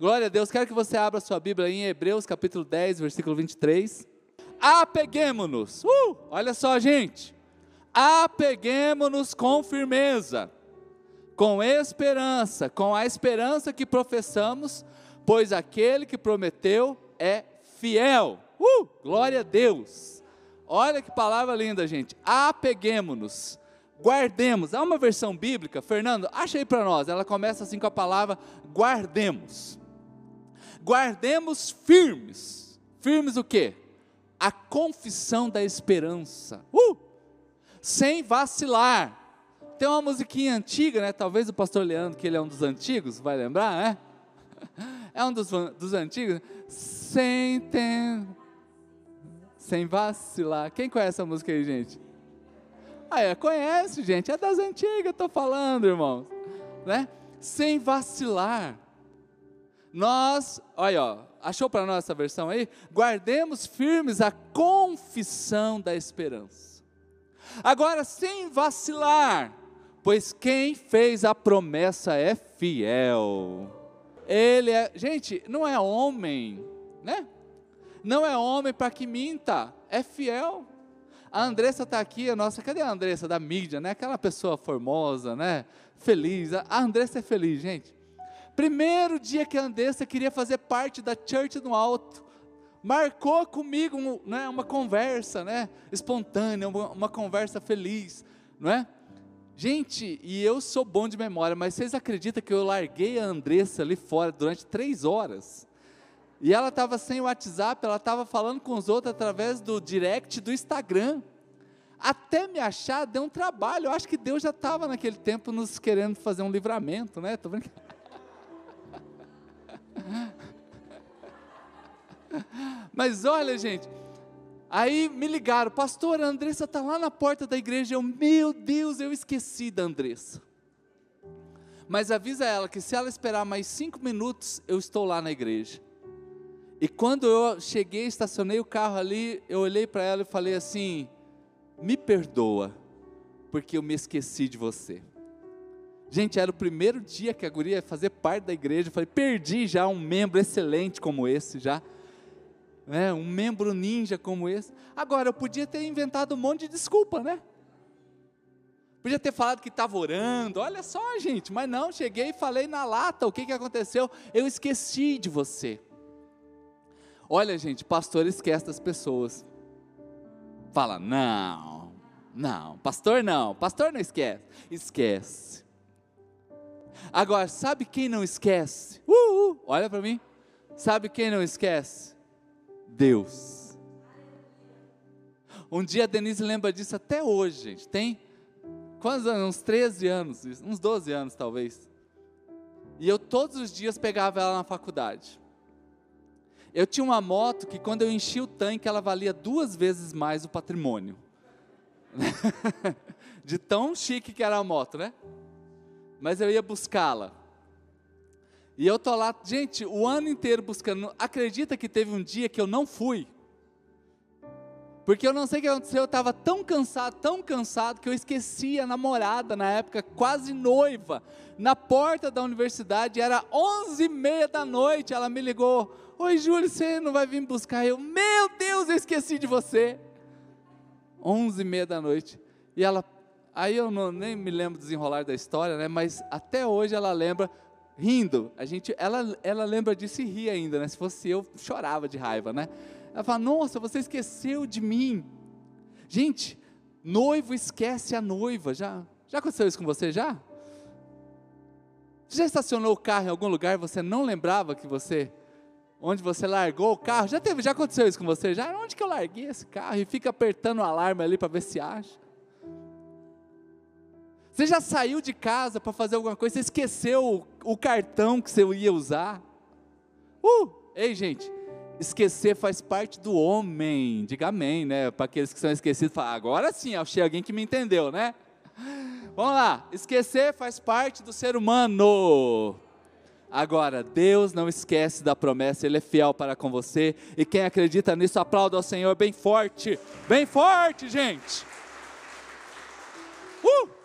Glória a Deus. Quero que você abra sua Bíblia em Hebreus capítulo 10, versículo 23. Apeguemos-nos. Uh, olha só, gente. Apeguemos-nos com firmeza, com esperança, com a esperança que professamos, pois aquele que prometeu é fiel. Uh, glória a Deus. Olha que palavra linda, gente. Apeguemos-nos guardemos. Há uma versão bíblica, Fernando, acha aí para nós. Ela começa assim com a palavra guardemos guardemos firmes. Firmes o quê? A confissão da esperança. Uh! Sem vacilar. Tem uma musiquinha antiga, né? Talvez o pastor Leandro, que ele é um dos antigos, vai lembrar, né? É um dos, dos antigos. Sem tem... Sem vacilar. Quem conhece essa música aí, gente? Ah, é, conhece, gente. É das antigas, estou falando, irmãos. Né? Sem vacilar nós, olha, ó, achou para nós essa versão aí? Guardemos firmes a confissão da esperança. Agora, sem vacilar, pois quem fez a promessa é fiel. Ele é, gente, não é homem, né? Não é homem para que minta, é fiel. A Andressa está aqui, a nossa, cadê a Andressa da mídia, né? Aquela pessoa formosa, né? Feliz. A Andressa é feliz, gente. Primeiro dia que a Andressa queria fazer parte da Church no Alto, marcou comigo né, uma conversa né, espontânea, uma, uma conversa feliz, não é? Gente, e eu sou bom de memória, mas vocês acreditam que eu larguei a Andressa ali fora durante três horas? E ela estava sem WhatsApp, ela estava falando com os outros através do direct do Instagram. Até me achar deu um trabalho. Eu acho que Deus já estava naquele tempo nos querendo fazer um livramento, né? Tô brincando. Mas olha, gente, aí me ligaram, pastor, a Andressa está lá na porta da igreja. Eu, meu Deus, eu esqueci da Andressa. Mas avisa ela que se ela esperar mais cinco minutos, eu estou lá na igreja. E quando eu cheguei, estacionei o carro ali, eu olhei para ela e falei assim: me perdoa, porque eu me esqueci de você. Gente, era o primeiro dia que a guria ia fazer parte da igreja. Eu falei, perdi já um membro excelente como esse, já. Né? Um membro ninja como esse. Agora, eu podia ter inventado um monte de desculpa, né? Podia ter falado que estava orando, olha só, gente, mas não, cheguei e falei na lata, o que, que aconteceu? Eu esqueci de você. Olha, gente, pastor esquece das pessoas. Fala, não, não, pastor não, pastor não esquece. Esquece. Agora, sabe quem não esquece? Uh, uh, olha para mim. Sabe quem não esquece? Deus. Um dia a Denise lembra disso até hoje, gente. Tem quantos anos? Uns 13 anos, uns 12 anos talvez. E eu todos os dias pegava ela na faculdade. Eu tinha uma moto que quando eu enchia o tanque, ela valia duas vezes mais o patrimônio. De tão chique que era a moto, né? Mas eu ia buscá-la. E eu tô lá, gente, o ano inteiro buscando. Acredita que teve um dia que eu não fui? Porque eu não sei o que aconteceu, eu estava tão cansado, tão cansado, que eu esqueci a namorada na época, quase noiva, na porta da universidade, era onze e meia da noite, ela me ligou, oi Júlio, você não vai vir buscar? Eu, meu Deus, eu esqueci de você. Onze e meia da noite. E ela, Aí eu não, nem me lembro desenrolar da história, né? Mas até hoje ela lembra rindo. A gente, ela, ela lembra disso e ri ainda, né? Se fosse eu, chorava de raiva, né? Ela fala: Nossa, você esqueceu de mim. Gente, noivo esquece a noiva. Já, já aconteceu isso com você já? Já estacionou o carro em algum lugar e você não lembrava que você onde você largou o carro? Já teve, já aconteceu isso com você? Já onde que eu larguei esse carro e fica apertando o alarme ali para ver se acha? Você já saiu de casa para fazer alguma coisa, você esqueceu o, o, cartão que você ia usar? Uh! Ei, gente, esquecer faz parte do homem. Diga amém, né? Para aqueles que são esquecidos, fala, agora sim, achei alguém que me entendeu, né? Vamos lá, esquecer faz parte do ser humano. Agora, Deus não esquece da promessa, Ele é fiel para com você. E quem acredita nisso, aplauda ao Senhor bem forte, bem forte, gente. Uh!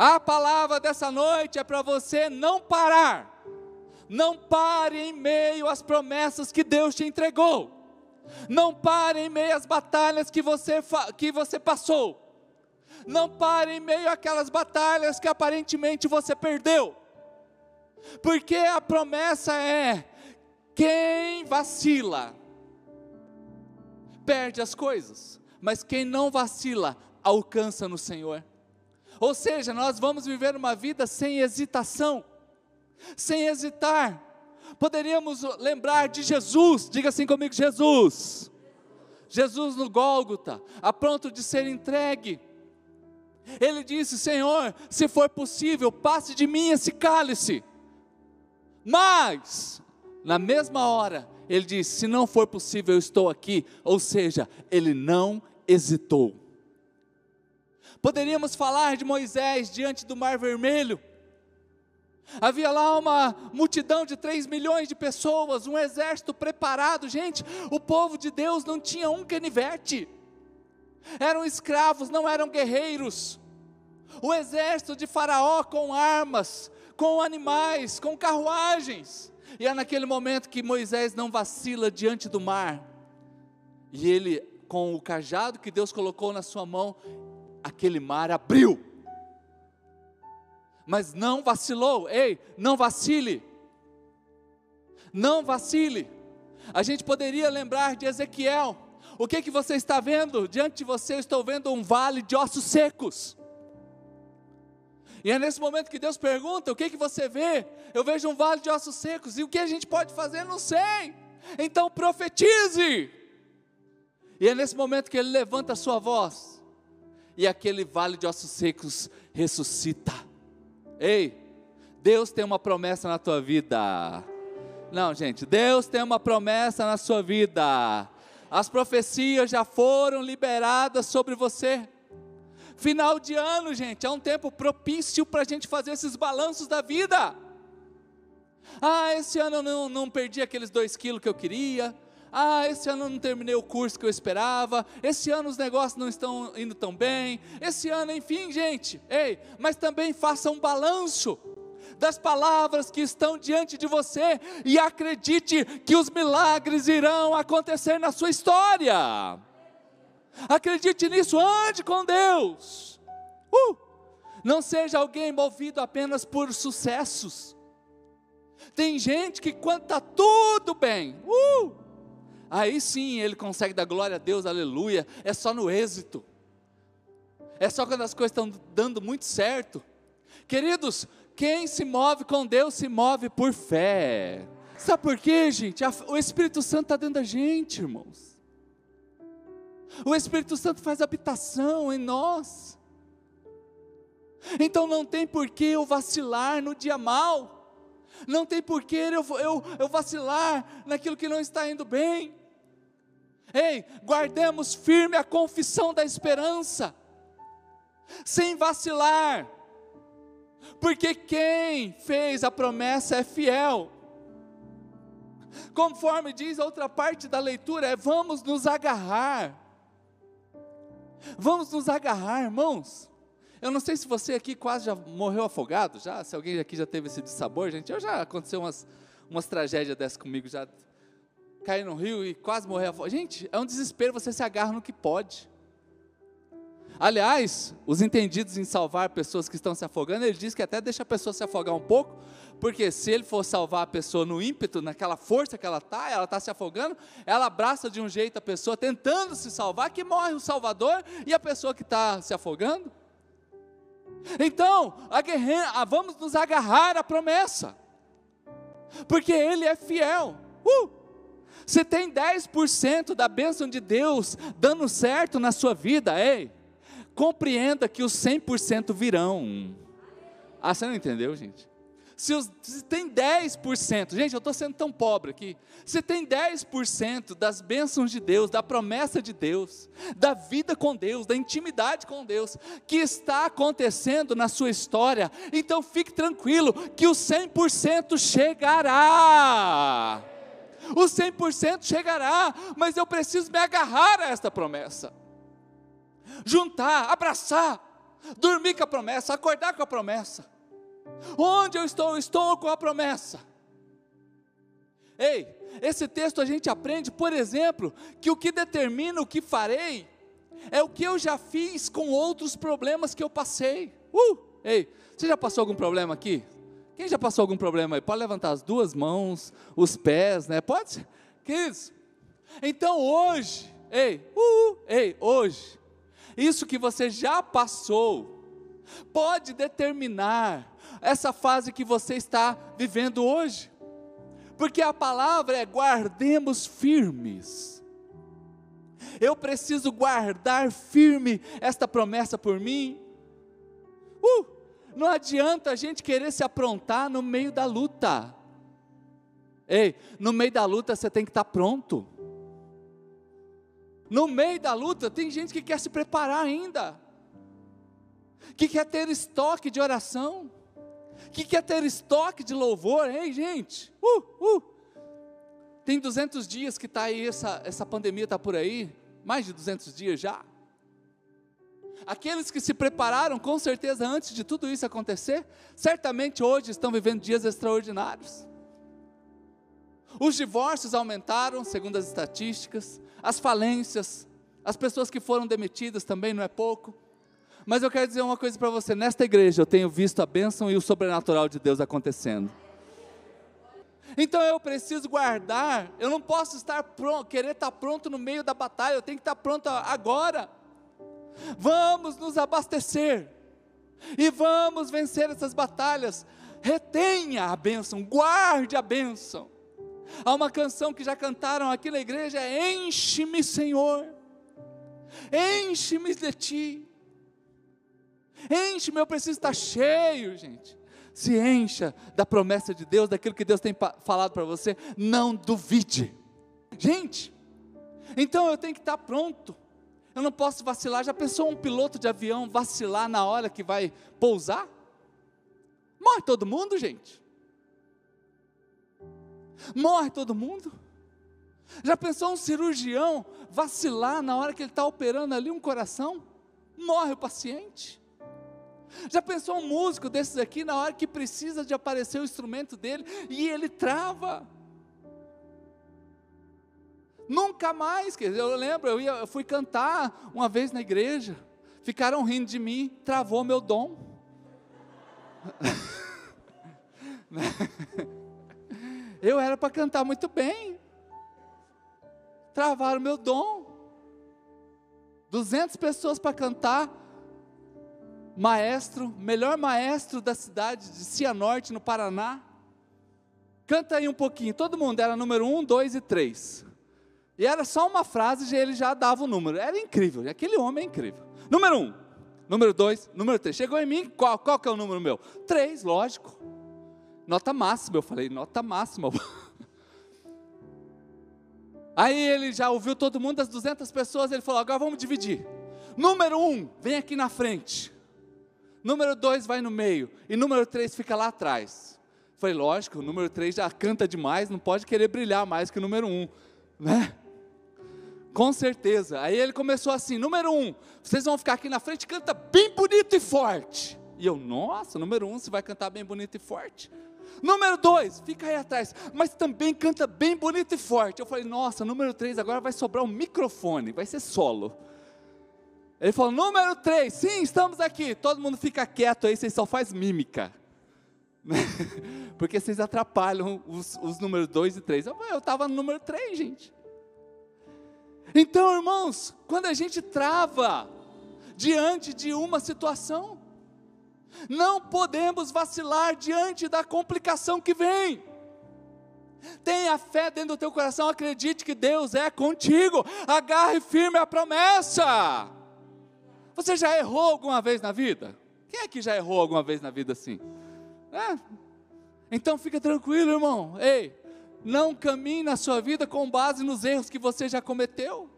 A palavra dessa noite é para você não parar, Não pare em meio às promessas que Deus te entregou. Não pare em meio às batalhas que você, que você passou. Não pare em meio àquelas batalhas que aparentemente você perdeu. Porque a promessa é: quem vacila, perde as coisas, mas quem não vacila, alcança no Senhor. Ou seja, nós vamos viver uma vida sem hesitação, sem hesitar. Poderíamos lembrar de Jesus, diga assim comigo: Jesus. Jesus no Gólgota, a pronto de ser entregue. Ele disse: Senhor, se for possível, passe de mim esse cálice. Mas, na mesma hora, ele disse: Se não for possível, eu estou aqui. Ou seja, ele não hesitou. Poderíamos falar de Moisés diante do Mar Vermelho. Havia lá uma multidão de 3 milhões de pessoas, um exército preparado. Gente, o povo de Deus não tinha um canivete. Eram escravos, não eram guerreiros. O exército de Faraó com armas, com animais, com carruagens. E é naquele momento que Moisés não vacila diante do mar. E ele, com o cajado que Deus colocou na sua mão, aquele mar abriu. Mas não vacilou, ei, não vacile. Não vacile. A gente poderia lembrar de Ezequiel. O que que você está vendo? Diante de você eu estou vendo um vale de ossos secos. E é nesse momento que Deus pergunta: o que, que você vê? Eu vejo um vale de ossos secos, e o que a gente pode fazer? Não sei. Então profetize. E é nesse momento que ele levanta a sua voz, e aquele vale de ossos secos ressuscita. Ei, Deus tem uma promessa na tua vida. Não, gente, Deus tem uma promessa na sua vida. As profecias já foram liberadas sobre você. Final de ano, gente, é um tempo propício para a gente fazer esses balanços da vida. Ah, esse ano eu não, não perdi aqueles dois quilos que eu queria. Ah, esse ano eu não terminei o curso que eu esperava. Esse ano os negócios não estão indo tão bem. Esse ano, enfim, gente. Ei, mas também faça um balanço das palavras que estão diante de você e acredite que os milagres irão acontecer na sua história. Acredite nisso, ande com Deus. Uh! Não seja alguém movido apenas por sucessos. Tem gente que quando está tudo bem, uh! Aí sim ele consegue dar glória a Deus, aleluia. É só no êxito. É só quando as coisas estão dando muito certo. Queridos, quem se move com Deus se move por fé. Sabe por quê, gente? O Espírito Santo está dentro da gente, irmãos. O Espírito Santo faz habitação em nós. Então não tem por que eu vacilar no dia mal. Não tem por que eu, eu, eu vacilar naquilo que não está indo bem. Ei, guardemos firme a confissão da esperança, sem vacilar, porque quem fez a promessa é fiel. Conforme diz a outra parte da leitura, é vamos nos agarrar Vamos nos agarrar, irmãos. Eu não sei se você aqui quase já morreu afogado, já, se alguém aqui já teve esse dissabor, gente. Eu já aconteceu umas, umas tragédias dessas comigo, já caí no rio e quase morri afogado. Gente, é um desespero, você se agarra no que pode. Aliás, os entendidos em salvar pessoas que estão se afogando, ele diz que até deixa a pessoa se afogar um pouco, porque se ele for salvar a pessoa no ímpeto, naquela força que ela está, ela está se afogando, ela abraça de um jeito a pessoa tentando se salvar, que morre o Salvador e a pessoa que está se afogando. Então, a vamos nos agarrar à promessa, porque Ele é fiel. Uh! Você tem 10% da bênção de Deus dando certo na sua vida, ei, compreenda que os 100% virão. Ah, você não entendeu, gente? Se, os, se tem 10%, gente, eu estou sendo tão pobre aqui. Se tem 10% das bênçãos de Deus, da promessa de Deus, da vida com Deus, da intimidade com Deus, que está acontecendo na sua história, então fique tranquilo que o 100% chegará. O 100% chegará, mas eu preciso me agarrar a esta promessa juntar, abraçar, dormir com a promessa, acordar com a promessa. Onde eu estou? Estou com a promessa. Ei, esse texto a gente aprende, por exemplo, que o que determina o que farei é o que eu já fiz com outros problemas que eu passei. Uh! Ei, você já passou algum problema aqui? Quem já passou algum problema aí? Pode levantar as duas mãos, os pés, né? Pode? Queridos, então hoje, ei, uh, ei, hoje, isso que você já passou, pode determinar essa fase que você está vivendo hoje. Porque a palavra é guardemos firmes. Eu preciso guardar firme esta promessa por mim. Uh, não adianta a gente querer se aprontar no meio da luta. Ei, no meio da luta você tem que estar pronto. No meio da luta tem gente que quer se preparar ainda, que quer ter estoque de oração, que quer ter estoque de louvor. Ei, gente, uh, uh. Tem 200 dias que está aí, essa, essa pandemia está por aí, mais de 200 dias já. Aqueles que se prepararam com certeza antes de tudo isso acontecer, certamente hoje estão vivendo dias extraordinários. Os divórcios aumentaram, segundo as estatísticas, as falências, as pessoas que foram demitidas também não é pouco. Mas eu quero dizer uma coisa para você: nesta igreja eu tenho visto a bênção e o sobrenatural de Deus acontecendo. Então eu preciso guardar, eu não posso estar pronto, querer estar pronto no meio da batalha, eu tenho que estar pronto agora. Vamos nos abastecer e vamos vencer essas batalhas. Retenha a bênção, guarde a bênção. Há uma canção que já cantaram aqui na igreja: é Enche-me, Senhor, enche-me de ti. Enche-me, eu preciso estar cheio, gente. Se encha da promessa de Deus, daquilo que Deus tem falado para você, não duvide. Gente, então eu tenho que estar pronto. Eu não posso vacilar. Já pensou um piloto de avião vacilar na hora que vai pousar? Morre todo mundo, gente. Morre todo mundo. Já pensou um cirurgião vacilar na hora que ele está operando ali um coração? Morre o paciente. Já pensou um músico desses aqui na hora que precisa de aparecer o instrumento dele e ele trava? Nunca mais, quer dizer, eu lembro, eu, ia, eu fui cantar uma vez na igreja, ficaram rindo de mim, travou meu dom. Eu era para cantar muito bem. Travaram meu dom. 200 pessoas para cantar. Maestro, melhor maestro da cidade de Cianorte, no Paraná. Canta aí um pouquinho. Todo mundo era número um, dois e três. E era só uma frase e ele já dava o número. Era incrível. Aquele homem é incrível. Número um, número dois, número três. Chegou em mim, qual, qual que é o número meu? Três, lógico nota máxima. Eu falei, nota máxima. Aí ele já ouviu todo mundo, das 200 pessoas, ele falou: agora vamos dividir. Número um, vem aqui na frente. Número dois vai no meio. E número três fica lá atrás. Falei, lógico, o número três já canta demais, não pode querer brilhar mais que o número um, né? Com certeza. Aí ele começou assim: número um, vocês vão ficar aqui na frente, canta bem bonito e forte. E eu, nossa, número um, você vai cantar bem bonito e forte. Número dois, fica aí atrás, mas também canta bem bonito e forte. Eu falei, nossa, número três, agora vai sobrar um microfone, vai ser solo. Ele falou, número três, sim, estamos aqui. Todo mundo fica quieto aí, vocês só faz mímica. Porque vocês atrapalham os, os números dois e três. Eu estava no número três, gente. Então, irmãos, quando a gente trava diante de uma situação, não podemos vacilar diante da complicação que vem. Tenha fé dentro do teu coração, acredite que Deus é contigo. Agarre firme a promessa. Você já errou alguma vez na vida? Quem é que já errou alguma vez na vida assim? É. Então fica tranquilo, irmão. Ei, não caminhe na sua vida com base nos erros que você já cometeu.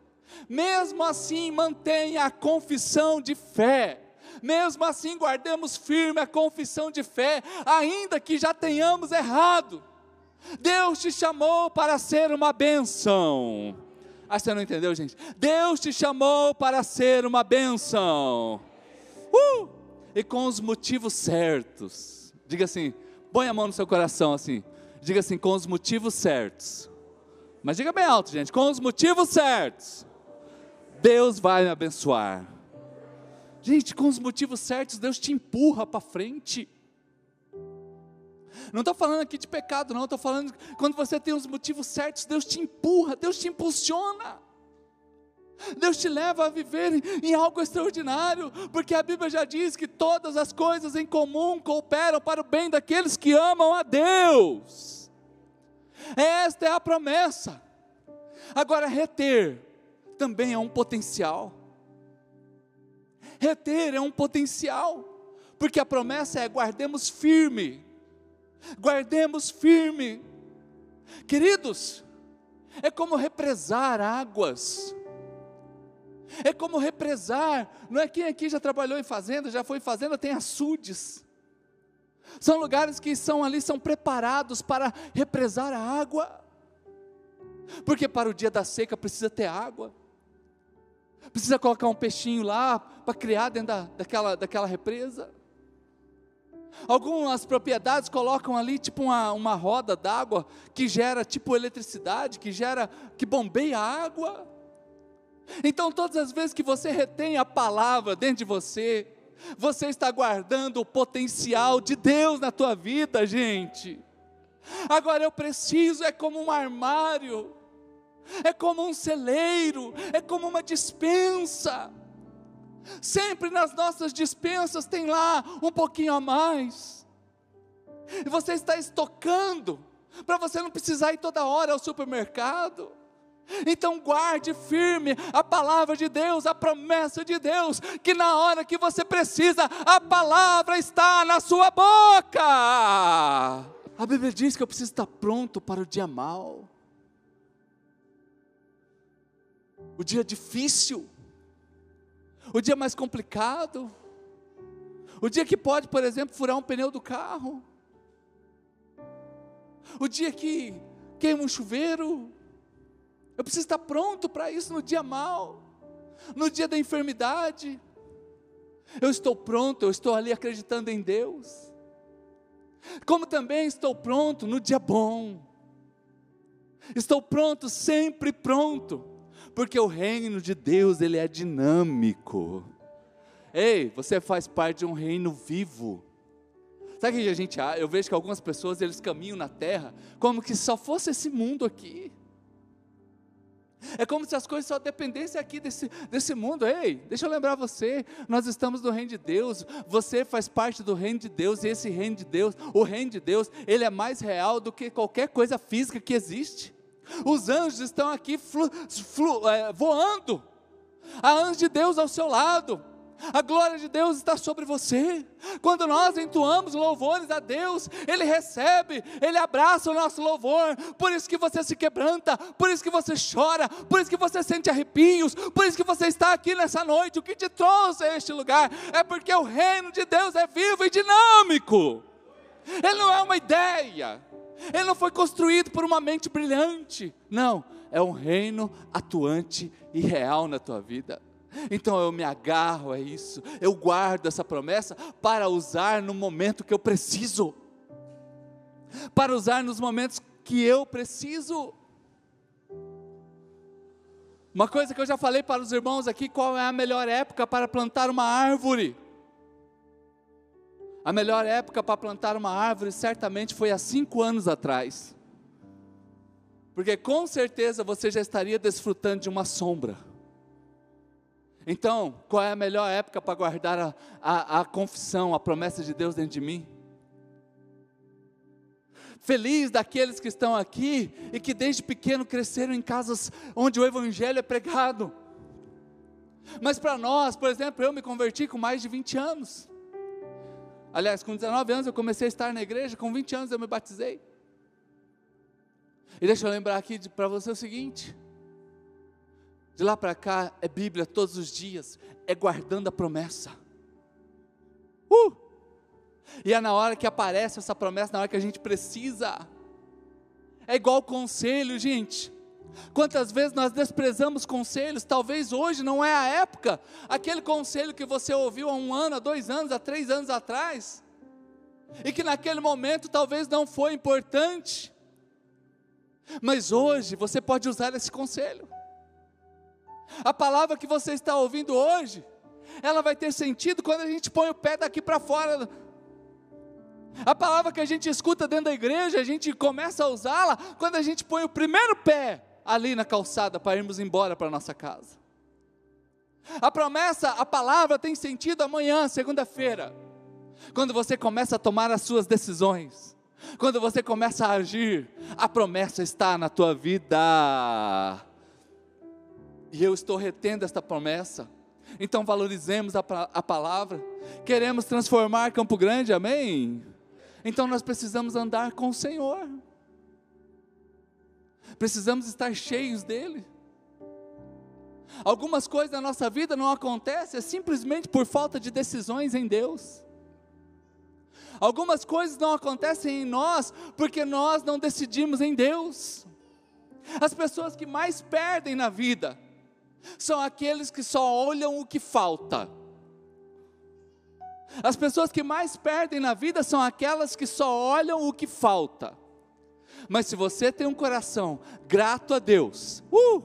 Mesmo assim, mantenha a confissão de fé mesmo assim guardemos firme a confissão de fé, ainda que já tenhamos errado. Deus te chamou para ser uma bênção. Ah, você não entendeu, gente? Deus te chamou para ser uma bênção. Uh! E com os motivos certos. Diga assim, põe a mão no seu coração assim. Diga assim, com os motivos certos. Mas diga bem alto, gente, com os motivos certos. Deus vai me abençoar. Gente, com os motivos certos, Deus te empurra para frente. Não estou falando aqui de pecado, não, estou falando quando você tem os motivos certos, Deus te empurra, Deus te impulsiona. Deus te leva a viver em algo extraordinário, porque a Bíblia já diz que todas as coisas em comum cooperam para o bem daqueles que amam a Deus. Esta é a promessa. Agora, reter também é um potencial. Reter é um potencial, porque a promessa é guardemos firme, guardemos firme. Queridos, é como represar águas é como represar. Não é quem aqui já trabalhou em fazenda, já foi em fazenda, tem açudes. São lugares que são ali, são preparados para represar a água. Porque para o dia da seca precisa ter água. Precisa colocar um peixinho lá para criar dentro da, daquela, daquela represa. Algumas propriedades colocam ali tipo uma, uma roda d'água que gera tipo eletricidade, que gera, que bombeia água. Então, todas as vezes que você retém a palavra dentro de você, você está guardando o potencial de Deus na tua vida, gente. Agora eu preciso, é como um armário, é como um celeiro, é como uma dispensa. Sempre nas nossas dispensas tem lá um pouquinho a mais. E você está estocando, para você não precisar ir toda hora ao supermercado. Então guarde firme a palavra de Deus, a promessa de Deus, que na hora que você precisa, a palavra está na sua boca. A Bíblia diz que eu preciso estar pronto para o dia mau, o dia difícil, o dia mais complicado, o dia que pode, por exemplo, furar um pneu do carro, o dia que queima um chuveiro, eu preciso estar pronto para isso no dia mal, no dia da enfermidade. Eu estou pronto, eu estou ali acreditando em Deus. Como também estou pronto no dia bom. Estou pronto, sempre pronto, porque o reino de Deus, ele é dinâmico. Ei, você faz parte de um reino vivo. Sabe o que a gente, eu vejo que algumas pessoas eles caminham na terra como que só fosse esse mundo aqui. É como se as coisas só dependessem aqui desse, desse mundo. Ei, deixa eu lembrar você, nós estamos no reino de Deus, você faz parte do reino de Deus, e esse reino de Deus, o reino de Deus, ele é mais real do que qualquer coisa física que existe. Os anjos estão aqui flu, flu, é, voando, há anjos de Deus ao seu lado, a glória de Deus está sobre você. Quando nós entoamos louvores a Deus, Ele recebe, Ele abraça o nosso louvor. Por isso que você se quebranta, por isso que você chora, por isso que você sente arrepios, por isso que você está aqui nessa noite. O que te trouxe a este lugar é porque o reino de Deus é vivo e dinâmico. Ele não é uma ideia, ele não foi construído por uma mente brilhante. Não, é um reino atuante e real na tua vida. Então eu me agarro a isso, eu guardo essa promessa para usar no momento que eu preciso, para usar nos momentos que eu preciso. Uma coisa que eu já falei para os irmãos aqui: qual é a melhor época para plantar uma árvore? A melhor época para plantar uma árvore certamente foi há cinco anos atrás, porque com certeza você já estaria desfrutando de uma sombra então, qual é a melhor época para guardar a, a, a confissão, a promessa de Deus dentro de mim? Feliz daqueles que estão aqui e que desde pequeno cresceram em casas onde o Evangelho é pregado. Mas para nós, por exemplo, eu me converti com mais de 20 anos. Aliás, com 19 anos eu comecei a estar na igreja, com 20 anos eu me batizei. E deixa eu lembrar aqui para você o seguinte: de lá para cá é Bíblia todos os dias, é guardando a promessa. Uh! E é na hora que aparece essa promessa, na hora que a gente precisa. É igual conselho, gente. Quantas vezes nós desprezamos conselhos? Talvez hoje não é a época. Aquele conselho que você ouviu há um ano, há dois anos, há três anos atrás. e que naquele momento talvez não foi importante, mas hoje você pode usar esse conselho. A palavra que você está ouvindo hoje, ela vai ter sentido quando a gente põe o pé daqui para fora. A palavra que a gente escuta dentro da igreja, a gente começa a usá-la quando a gente põe o primeiro pé ali na calçada para irmos embora para nossa casa. A promessa, a palavra tem sentido amanhã, segunda-feira, quando você começa a tomar as suas decisões, quando você começa a agir, a promessa está na tua vida. E eu estou retendo esta promessa. Então valorizemos a, a palavra. Queremos transformar Campo Grande, amém? Então nós precisamos andar com o Senhor. Precisamos estar cheios dele. Algumas coisas na nossa vida não acontecem simplesmente por falta de decisões em Deus. Algumas coisas não acontecem em nós porque nós não decidimos em Deus. As pessoas que mais perdem na vida são aqueles que só olham o que falta. As pessoas que mais perdem na vida são aquelas que só olham o que falta. Mas se você tem um coração grato a Deus, uh,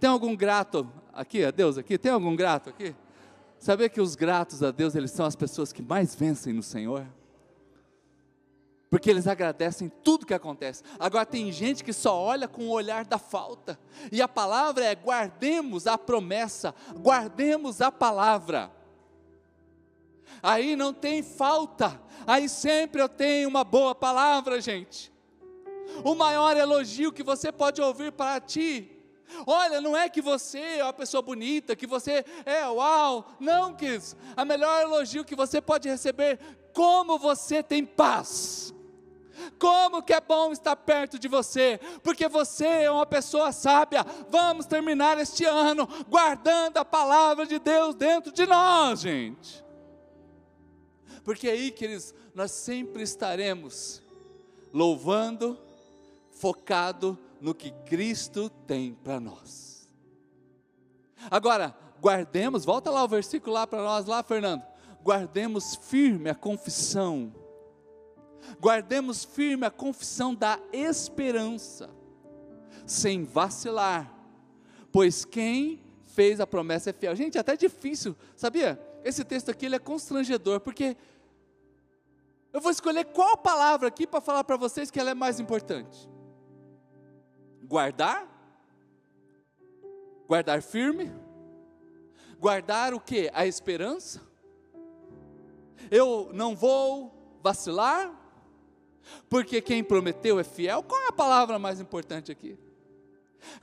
tem algum grato aqui a Deus aqui? Tem algum grato aqui? Saber que os gratos a Deus, eles são as pessoas que mais vencem no Senhor? Porque eles agradecem tudo que acontece. Agora tem gente que só olha com o olhar da falta, e a palavra é: guardemos a promessa, guardemos a palavra. Aí não tem falta, aí sempre eu tenho uma boa palavra, gente. O maior elogio que você pode ouvir para ti Olha, não é que você é uma pessoa bonita, que você é uau, não, quis. A melhor elogio que você pode receber, como você tem paz. Como que é bom estar perto de você, porque você é uma pessoa sábia. Vamos terminar este ano guardando a palavra de Deus dentro de nós, gente. Porque aí, queridos, nós sempre estaremos louvando, focado no que Cristo tem para nós. Agora, guardemos, volta lá o versículo lá para nós, lá, Fernando. Guardemos firme a confissão guardemos firme a confissão da esperança, sem vacilar, pois quem fez a promessa é fiel. Gente, é até difícil, sabia? Esse texto aqui ele é constrangedor, porque eu vou escolher qual palavra aqui para falar para vocês que ela é mais importante. Guardar? Guardar firme? Guardar o que? A esperança? Eu não vou vacilar? Porque quem prometeu é fiel. Qual é a palavra mais importante aqui?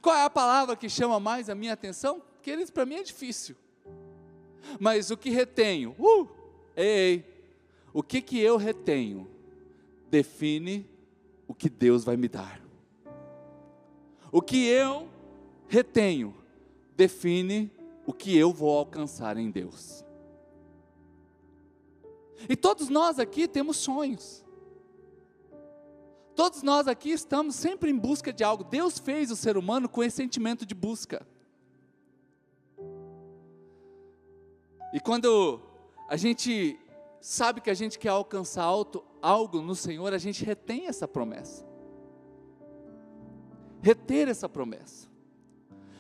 Qual é a palavra que chama mais a minha atenção? Queridos, para mim é difícil. Mas o que retenho? Uh, ei, o que que eu retenho define o que Deus vai me dar. O que eu retenho define o que eu vou alcançar em Deus. E todos nós aqui temos sonhos. Todos nós aqui estamos sempre em busca de algo. Deus fez o ser humano com esse sentimento de busca. E quando a gente sabe que a gente quer alcançar alto, algo no Senhor, a gente retém essa promessa. Reter essa promessa.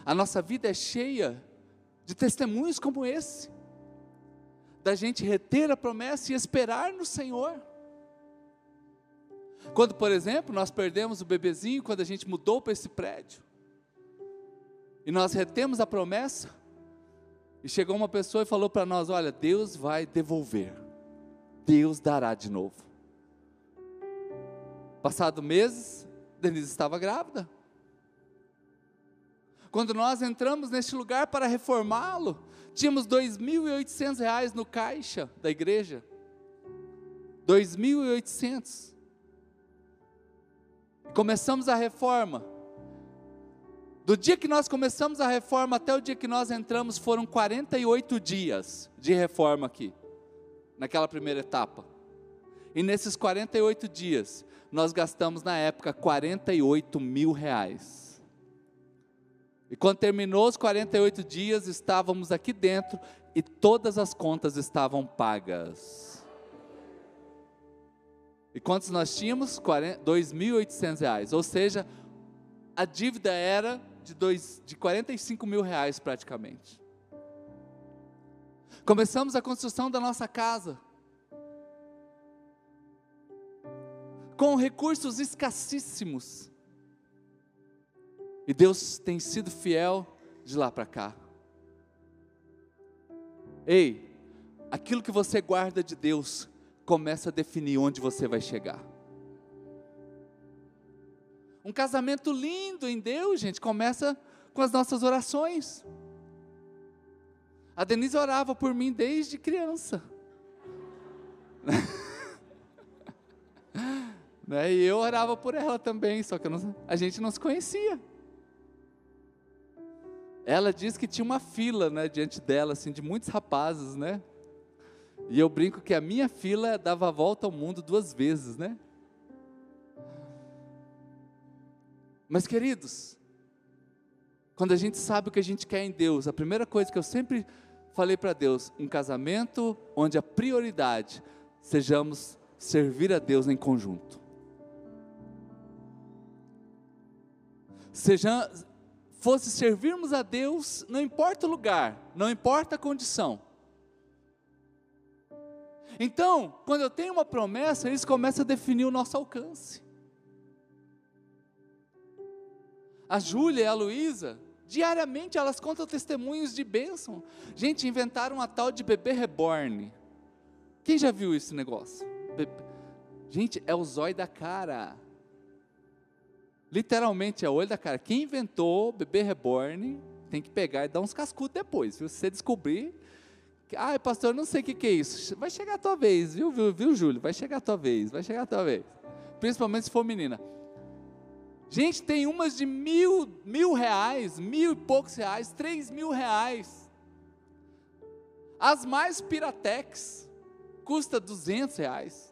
A nossa vida é cheia de testemunhos como esse, da gente reter a promessa e esperar no Senhor. Quando, por exemplo, nós perdemos o bebezinho quando a gente mudou para esse prédio, e nós retemos a promessa, e chegou uma pessoa e falou para nós: Olha, Deus vai devolver, Deus dará de novo. Passado meses, Denise estava grávida. Quando nós entramos neste lugar para reformá-lo, tínhamos R$ 2.800 no caixa da igreja. 2.800. Começamos a reforma. Do dia que nós começamos a reforma até o dia que nós entramos foram 48 dias de reforma aqui, naquela primeira etapa. E nesses 48 dias, nós gastamos na época 48 mil reais. E quando terminou os 48 dias, estávamos aqui dentro e todas as contas estavam pagas. E quantos nós tínhamos? R$ 2.800. Ou seja, a dívida era de, dois, de 45 mil reais praticamente. Começamos a construção da nossa casa. Com recursos escassíssimos. E Deus tem sido fiel de lá para cá. Ei, aquilo que você guarda de Deus começa a definir onde você vai chegar. Um casamento lindo em Deus, gente, começa com as nossas orações. A Denise orava por mim desde criança. né? E eu orava por ela também, só que não, a gente não se conhecia. Ela disse que tinha uma fila né, diante dela, assim, de muitos rapazes, né? E eu brinco que a minha fila dava a volta ao mundo duas vezes, né? Mas, queridos, quando a gente sabe o que a gente quer em Deus, a primeira coisa que eu sempre falei para Deus, um casamento onde a prioridade sejamos servir a Deus em conjunto. Seja, fosse servirmos a Deus, não importa o lugar, não importa a condição. Então, quando eu tenho uma promessa, eles começam a definir o nosso alcance. a Júlia e a Luísa, diariamente elas contam testemunhos de bênção. Gente, inventaram uma tal de bebê reborn. Quem já viu esse negócio? Bebê. Gente, é o zóio da cara. Literalmente é o olho da cara. Quem inventou bebê reborn tem que pegar e dar uns cascudos depois. Se você descobrir, ai pastor, não sei o que, que é isso. Vai chegar a tua vez, viu, viu, viu, Júlio? Vai chegar a tua vez, vai chegar a tua vez. Principalmente se for menina. Gente, tem umas de mil, mil reais, mil e poucos reais, três mil reais. As mais piratex custa duzentos reais.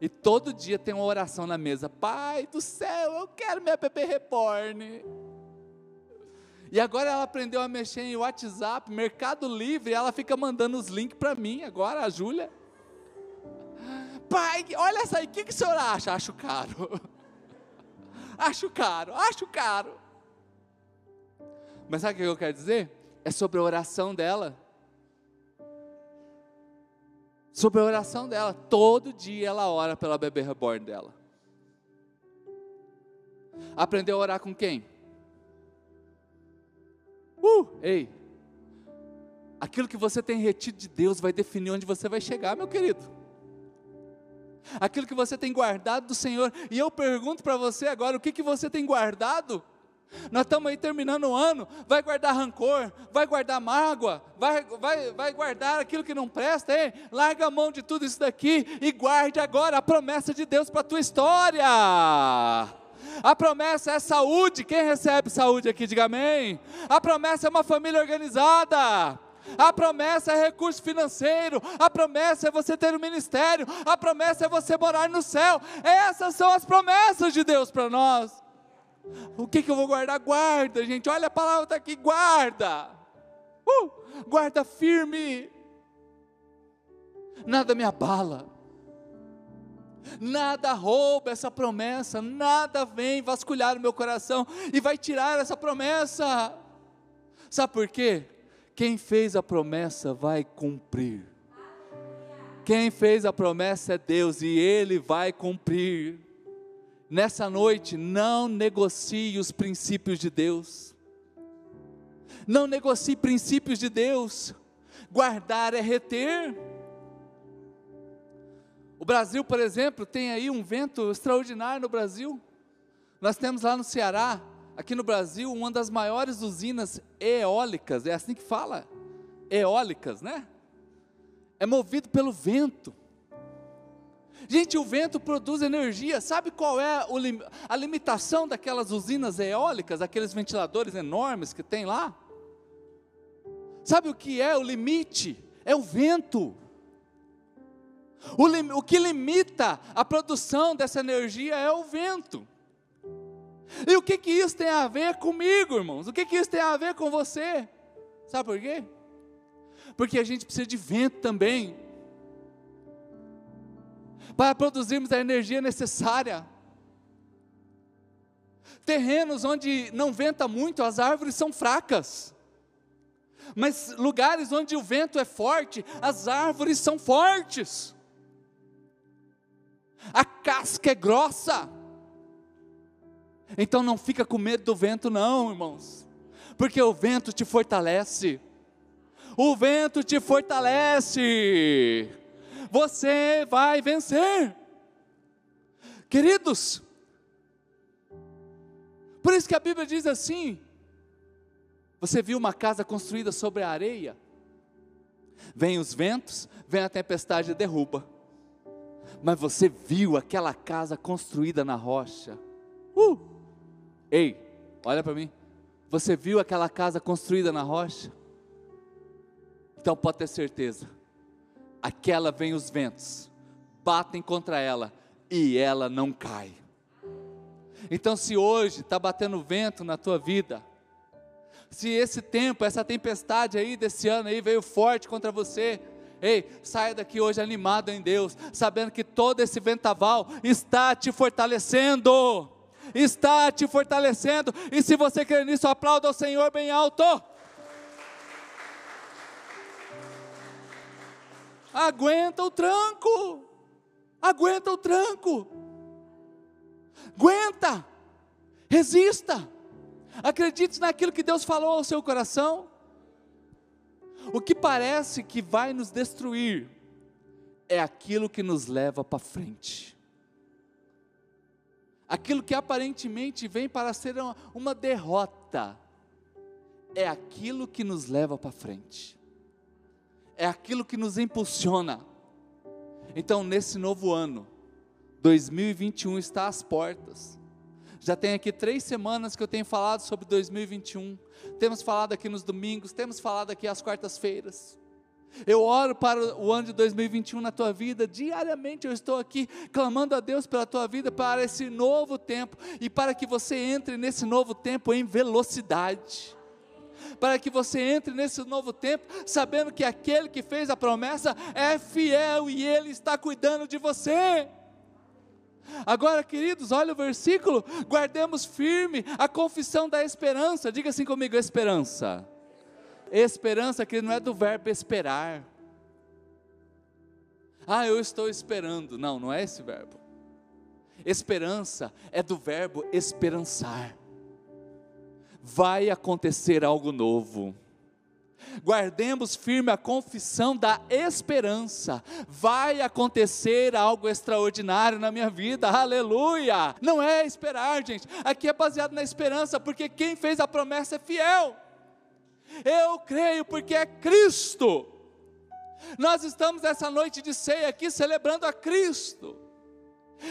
E todo dia tem uma oração na mesa. Pai do céu, eu quero minha bebê reborn. E agora ela aprendeu a mexer em WhatsApp, Mercado Livre, ela fica mandando os links para mim agora, a Júlia. Pai, olha essa aí, o que, que o senhor acha? Acho caro. acho caro, acho caro. Mas sabe o que eu quero dizer? É sobre a oração dela. Sobre a oração dela. Todo dia ela ora pela bebê reborn dela. Aprendeu a orar com quem? Uh, ei. Aquilo que você tem retido de Deus vai definir onde você vai chegar, meu querido aquilo que você tem guardado do Senhor. E eu pergunto para você agora: o que, que você tem guardado? Nós estamos aí terminando o ano, vai guardar rancor, vai guardar mágoa, vai, vai, vai guardar aquilo que não presta, ei, larga a mão de tudo isso daqui e guarde agora a promessa de Deus para a tua história. A promessa é saúde, quem recebe saúde aqui, diga amém. A promessa é uma família organizada a promessa é recurso financeiro, a promessa é você ter um ministério, a promessa é você morar no céu. Essas são as promessas de Deus para nós. O que, que eu vou guardar? Guarda, gente. Olha a palavra está aqui: guarda. Uh, guarda firme. Nada me abala. Nada rouba essa promessa, nada vem vasculhar o meu coração e vai tirar essa promessa. Sabe por quê? Quem fez a promessa vai cumprir. Quem fez a promessa é Deus e Ele vai cumprir. Nessa noite, não negocie os princípios de Deus. Não negocie princípios de Deus. Guardar é reter. Brasil, por exemplo, tem aí um vento extraordinário no Brasil. Nós temos lá no Ceará aqui no Brasil, uma das maiores usinas eólicas, é assim que fala? Eólicas, né? É movido pelo vento. Gente, o vento produz energia. Sabe qual é a limitação daquelas usinas eólicas, aqueles ventiladores enormes que tem lá? Sabe o que é o limite? É o vento. O, o que limita a produção dessa energia é o vento. E o que, que isso tem a ver comigo, irmãos? O que, que isso tem a ver com você? Sabe por quê? Porque a gente precisa de vento também. para produzirmos a energia necessária. Terrenos onde não venta muito, as árvores são fracas. Mas lugares onde o vento é forte, as árvores são fortes. A casca é grossa. Então não fica com medo do vento não, irmãos. Porque o vento te fortalece. O vento te fortalece. Você vai vencer. Queridos, por isso que a Bíblia diz assim: você viu uma casa construída sobre a areia? Vem os ventos, vem a tempestade e derruba. Mas você viu aquela casa construída na rocha? Uh! Ei, olha para mim. Você viu aquela casa construída na rocha? Então pode ter certeza, aquela vem os ventos, batem contra ela e ela não cai. Então, se hoje está batendo vento na tua vida, se esse tempo, essa tempestade aí desse ano aí veio forte contra você, ei, saia daqui hoje animado em Deus, sabendo que todo esse ventaval está te fortalecendo está te fortalecendo. E se você crê nisso, aplauda ao Senhor bem alto. Aguenta o tranco. Aguenta o tranco. Aguenta. Resista. Acredite naquilo que Deus falou ao seu coração. O que parece que vai nos destruir é aquilo que nos leva para frente aquilo que aparentemente vem para ser uma, uma derrota, é aquilo que nos leva para frente, é aquilo que nos impulsiona. Então, nesse novo ano, 2021 está às portas. Já tem aqui três semanas que eu tenho falado sobre 2021. Temos falado aqui nos domingos, temos falado aqui às quartas-feiras. Eu oro para o ano de 2021 na tua vida, diariamente eu estou aqui clamando a Deus pela tua vida, para esse novo tempo e para que você entre nesse novo tempo em velocidade. Para que você entre nesse novo tempo sabendo que aquele que fez a promessa é fiel e ele está cuidando de você. Agora, queridos, olha o versículo, guardemos firme a confissão da esperança. Diga assim comigo: esperança Esperança que não é do verbo esperar. Ah, eu estou esperando. Não, não é esse verbo. Esperança é do verbo esperançar. Vai acontecer algo novo. Guardemos firme a confissão da esperança. Vai acontecer algo extraordinário na minha vida. Aleluia! Não é esperar, gente. Aqui é baseado na esperança, porque quem fez a promessa é fiel. Eu creio porque é Cristo. Nós estamos essa noite de ceia aqui celebrando a Cristo.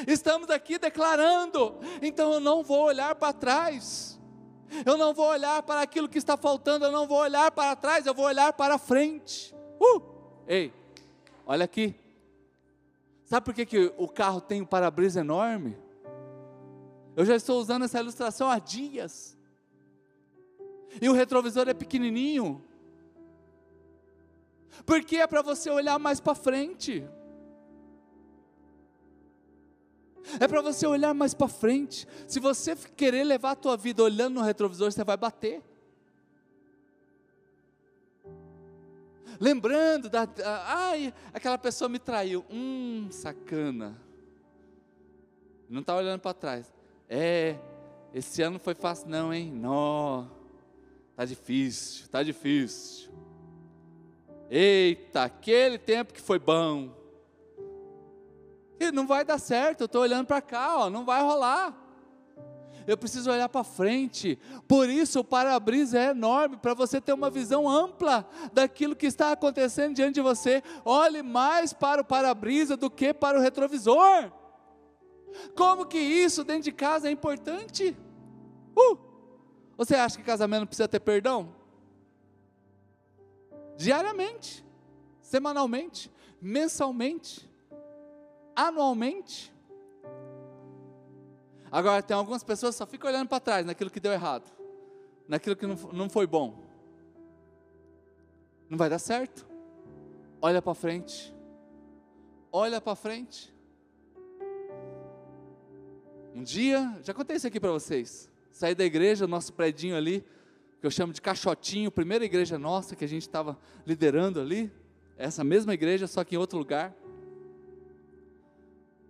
Estamos aqui declarando, então eu não vou olhar para trás. Eu não vou olhar para aquilo que está faltando, eu não vou olhar para trás, eu vou olhar para frente. Uh! Ei, olha aqui. Sabe por que, que o carro tem um para-brisa enorme? Eu já estou usando essa ilustração há dias e o retrovisor é pequenininho. Porque é para você olhar mais para frente. É para você olhar mais para frente. Se você querer levar a tua vida olhando no retrovisor, você vai bater. Lembrando da, ai, aquela pessoa me traiu. Hum, sacana. Não está olhando para trás. É, esse ano foi fácil não, hein? Não. Tá difícil, tá difícil. Eita, aquele tempo que foi bom. E não vai dar certo, eu estou olhando para cá, ó, não vai rolar. Eu preciso olhar para frente. Por isso o para-brisa é enorme, para você ter uma visão ampla daquilo que está acontecendo diante de você. Olhe mais para o para-brisa do que para o retrovisor. Como que isso dentro de casa é importante? Uh! Você acha que casamento precisa ter perdão? Diariamente, semanalmente, mensalmente, anualmente. Agora, tem algumas pessoas que só ficam olhando para trás naquilo que deu errado, naquilo que não, foi bom. Não vai dar certo. Olha para frente. Olha para frente. Um dia, já contei isso aqui para vocês. Saí da igreja, nosso predinho ali, que eu chamo de caixotinho, primeira igreja nossa que a gente estava liderando ali, essa mesma igreja, só que em outro lugar.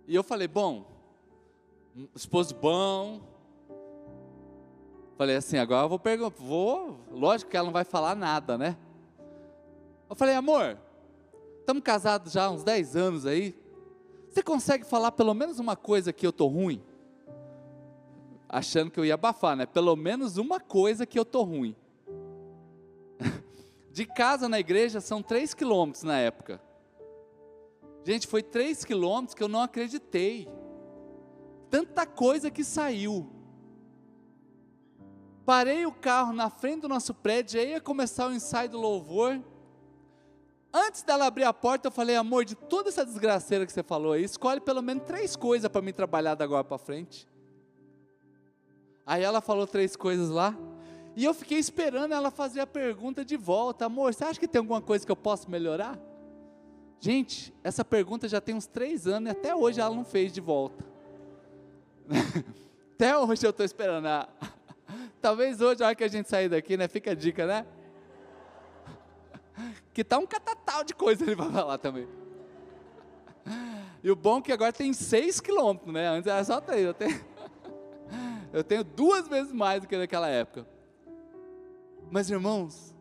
E eu falei, bom, esposo bom. Falei assim, agora eu vou perguntar, vou, lógico que ela não vai falar nada, né? Eu falei, amor, estamos casados já há uns 10 anos aí, você consegue falar pelo menos uma coisa que eu tô ruim? Achando que eu ia abafar, né? Pelo menos uma coisa que eu tô ruim. De casa na igreja são 3 quilômetros na época. Gente, foi 3 quilômetros que eu não acreditei. Tanta coisa que saiu. Parei o carro na frente do nosso prédio, aí ia começar o ensaio do louvor. Antes dela abrir a porta, eu falei, amor, de toda essa desgraceira que você falou aí, escolhe pelo menos três coisas para mim trabalhar da agora para frente. Aí ela falou três coisas lá, e eu fiquei esperando ela fazer a pergunta de volta, amor, você acha que tem alguma coisa que eu posso melhorar? Gente, essa pergunta já tem uns três anos e até hoje ela não fez de volta. até hoje eu estou esperando. Talvez hoje, a hora que a gente sair daqui, né? Fica a dica, né? Que tá um catatal de coisa ele vai falar também. E o bom é que agora tem seis quilômetros, né? Antes era só três. Eu tenho, eu tenho duas vezes mais do que naquela época. Mas irmãos,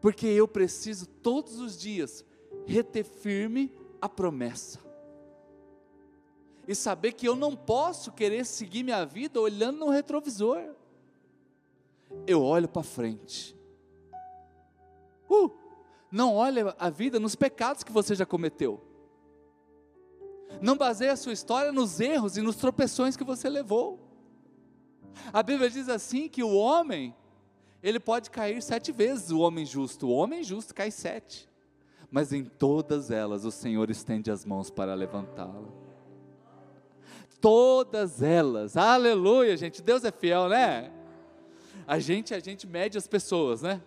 porque eu preciso todos os dias reter firme a promessa. E saber que eu não posso querer seguir minha vida olhando no retrovisor. Eu olho para frente. Uh, não olha a vida nos pecados que você já cometeu. Não baseia a sua história nos erros e nos tropeções que você levou. A Bíblia diz assim que o homem, ele pode cair sete vezes, o homem justo. O homem justo cai sete mas em todas elas o Senhor estende as mãos para levantá-la. Todas elas, aleluia, gente, Deus é fiel, né? A gente, a gente mede as pessoas, né?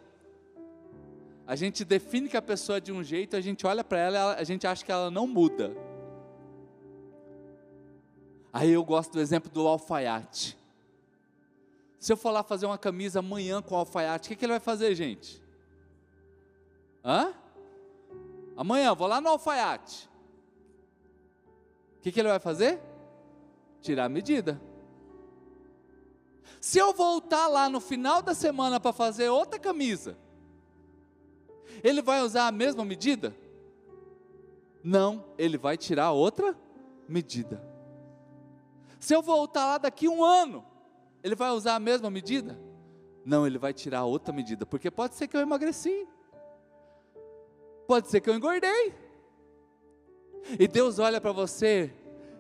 A gente define que a pessoa é de um jeito, a gente olha para ela, a gente acha que ela não muda. Aí eu gosto do exemplo do alfaiate. Se eu for lá fazer uma camisa amanhã com alfaiate, o que, que ele vai fazer, gente? Hã? Amanhã vou lá no alfaiate. O que, que ele vai fazer? Tirar a medida. Se eu voltar lá no final da semana para fazer outra camisa, ele vai usar a mesma medida? Não, ele vai tirar outra medida. Se eu voltar lá daqui um ano, ele vai usar a mesma medida? Não, ele vai tirar outra medida, porque pode ser que eu emagreci. Pode ser que eu engordei. E Deus olha para você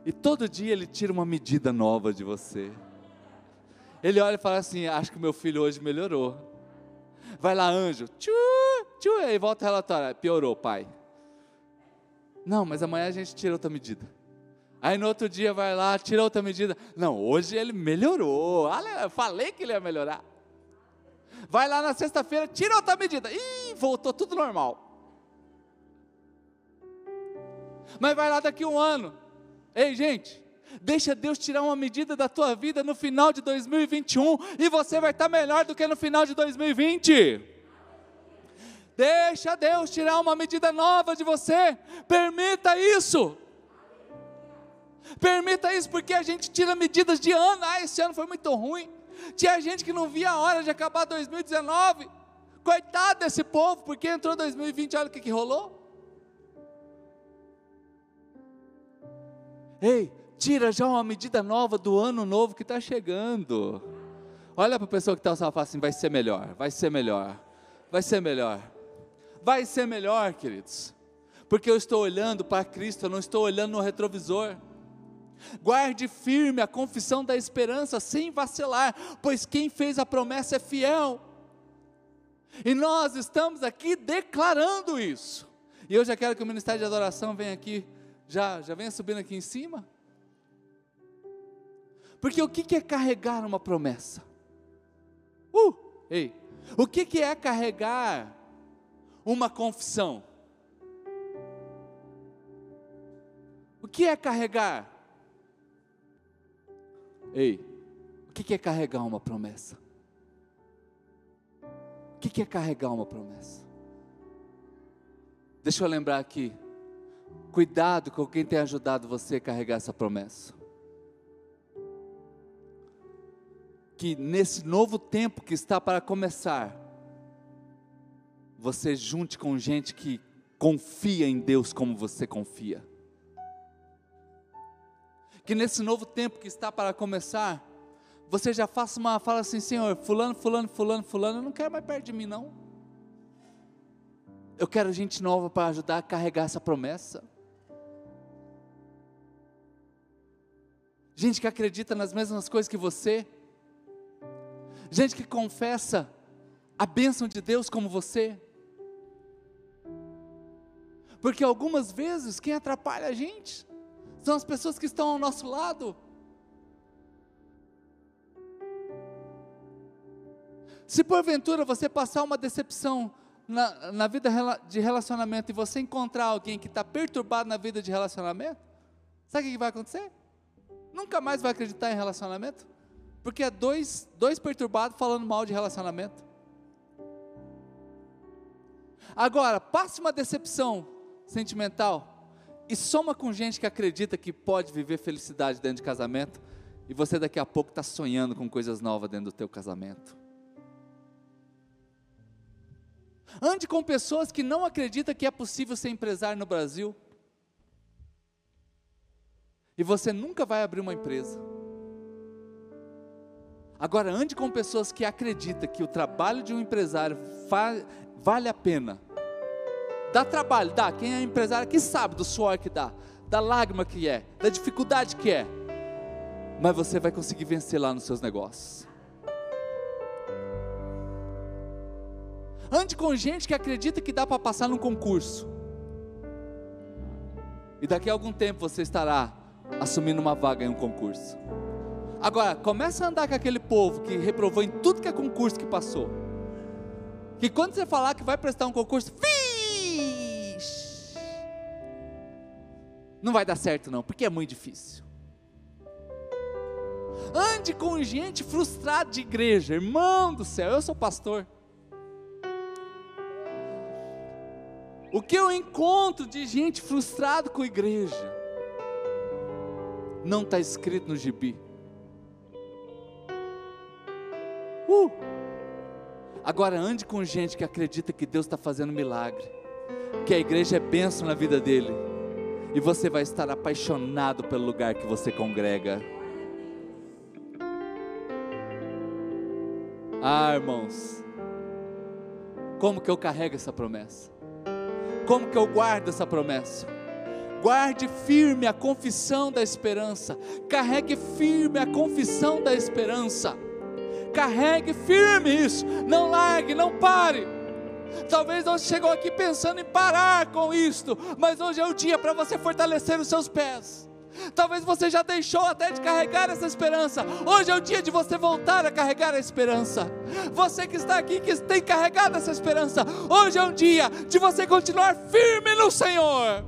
e todo dia Ele tira uma medida nova de você. Ele olha e fala assim: Acho que meu filho hoje melhorou. Vai lá, anjo. Tchu, tchu, aí volta o relatório. Piorou, pai. Não, mas amanhã a gente tira outra medida. Aí no outro dia vai lá, tira outra medida. Não, hoje ele melhorou. Eu falei que ele ia melhorar. Vai lá na sexta-feira, tira outra medida. Ih, voltou tudo normal. Mas vai lá daqui um ano. Ei, gente, deixa Deus tirar uma medida da tua vida no final de 2021 e você vai estar melhor do que no final de 2020. Deixa Deus tirar uma medida nova de você. Permita isso. Permita isso, porque a gente tira medidas de ano. Ah, esse ano foi muito ruim. Tinha gente que não via a hora de acabar 2019. Coitado desse povo, porque entrou 2020, olha o que, que rolou. Ei, tira já uma medida nova do ano novo que está chegando. Olha para a pessoa que está ao seu assim, vai ser melhor, vai ser melhor, vai ser melhor. Vai ser melhor, queridos. Porque eu estou olhando para Cristo, eu não estou olhando no retrovisor. Guarde firme a confissão da esperança sem vacilar, pois quem fez a promessa é fiel. E nós estamos aqui declarando isso. E eu já quero que o Ministério de Adoração venha aqui já, já venha subindo aqui em cima. Porque o que, é carregar uma promessa? Uh, ei, o que é carregar uma confissão? O que é carregar? Ei, o que é carregar uma promessa? O que é carregar uma promessa? Deixa eu lembrar aqui. Cuidado com quem tem ajudado você a carregar essa promessa. Que nesse novo tempo que está para começar, você junte com gente que confia em Deus como você confia. Que nesse novo tempo que está para começar, você já faça uma fala assim, Senhor, fulano, fulano, fulano, fulano, não quero mais perto de mim não. Eu quero gente nova para ajudar a carregar essa promessa. Gente que acredita nas mesmas coisas que você. Gente que confessa a bênção de Deus como você. Porque algumas vezes quem atrapalha a gente são as pessoas que estão ao nosso lado. Se porventura você passar uma decepção na, na vida de relacionamento e você encontrar alguém que está perturbado na vida de relacionamento, sabe o que vai acontecer? Nunca mais vai acreditar em relacionamento, porque é dois, dois perturbados falando mal de relacionamento. Agora, passe uma decepção sentimental e soma com gente que acredita que pode viver felicidade dentro de casamento e você daqui a pouco está sonhando com coisas novas dentro do teu casamento. Ande com pessoas que não acreditam que é possível ser empresário no Brasil. E você nunca vai abrir uma empresa. Agora, ande com pessoas que acreditam que o trabalho de um empresário vale a pena Dá trabalho, dá. Quem é empresário aqui sabe do suor que dá, da lágrima que é, da dificuldade que é. Mas você vai conseguir vencer lá nos seus negócios. Ande com gente que acredita que dá para passar num concurso. E daqui a algum tempo você estará assumindo uma vaga em um concurso. Agora, começa a andar com aquele povo que reprovou em tudo que é concurso que passou. Que quando você falar que vai prestar um concurso, não vai dar certo não, porque é muito difícil. Ande com gente frustrada de igreja, irmão do céu, eu sou pastor. O que eu encontro de gente frustrada com a igreja, não está escrito no gibi. Uh! Agora ande com gente que acredita que Deus está fazendo milagre, que a igreja é bênção na vida dele e você vai estar apaixonado pelo lugar que você congrega. Ah, irmãos, como que eu carrego essa promessa? Como que eu guardo essa promessa? Guarde firme a confissão da esperança. Carregue firme a confissão da esperança. Carregue firme isso. Não largue, não pare. Talvez você chegou aqui pensando em parar com isto, mas hoje é o dia para você fortalecer os seus pés. Talvez você já deixou até de carregar essa esperança. Hoje é o dia de você voltar a carregar a esperança. Você que está aqui, que tem carregado essa esperança, hoje é um dia de você continuar firme no Senhor.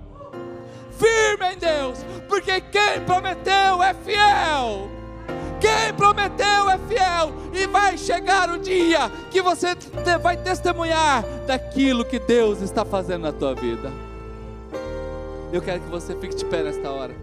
Firme em Deus, porque quem prometeu é fiel. Quem prometeu é fiel e vai chegar o dia que você vai testemunhar daquilo que Deus está fazendo na tua vida. Eu quero que você fique de pé nesta hora.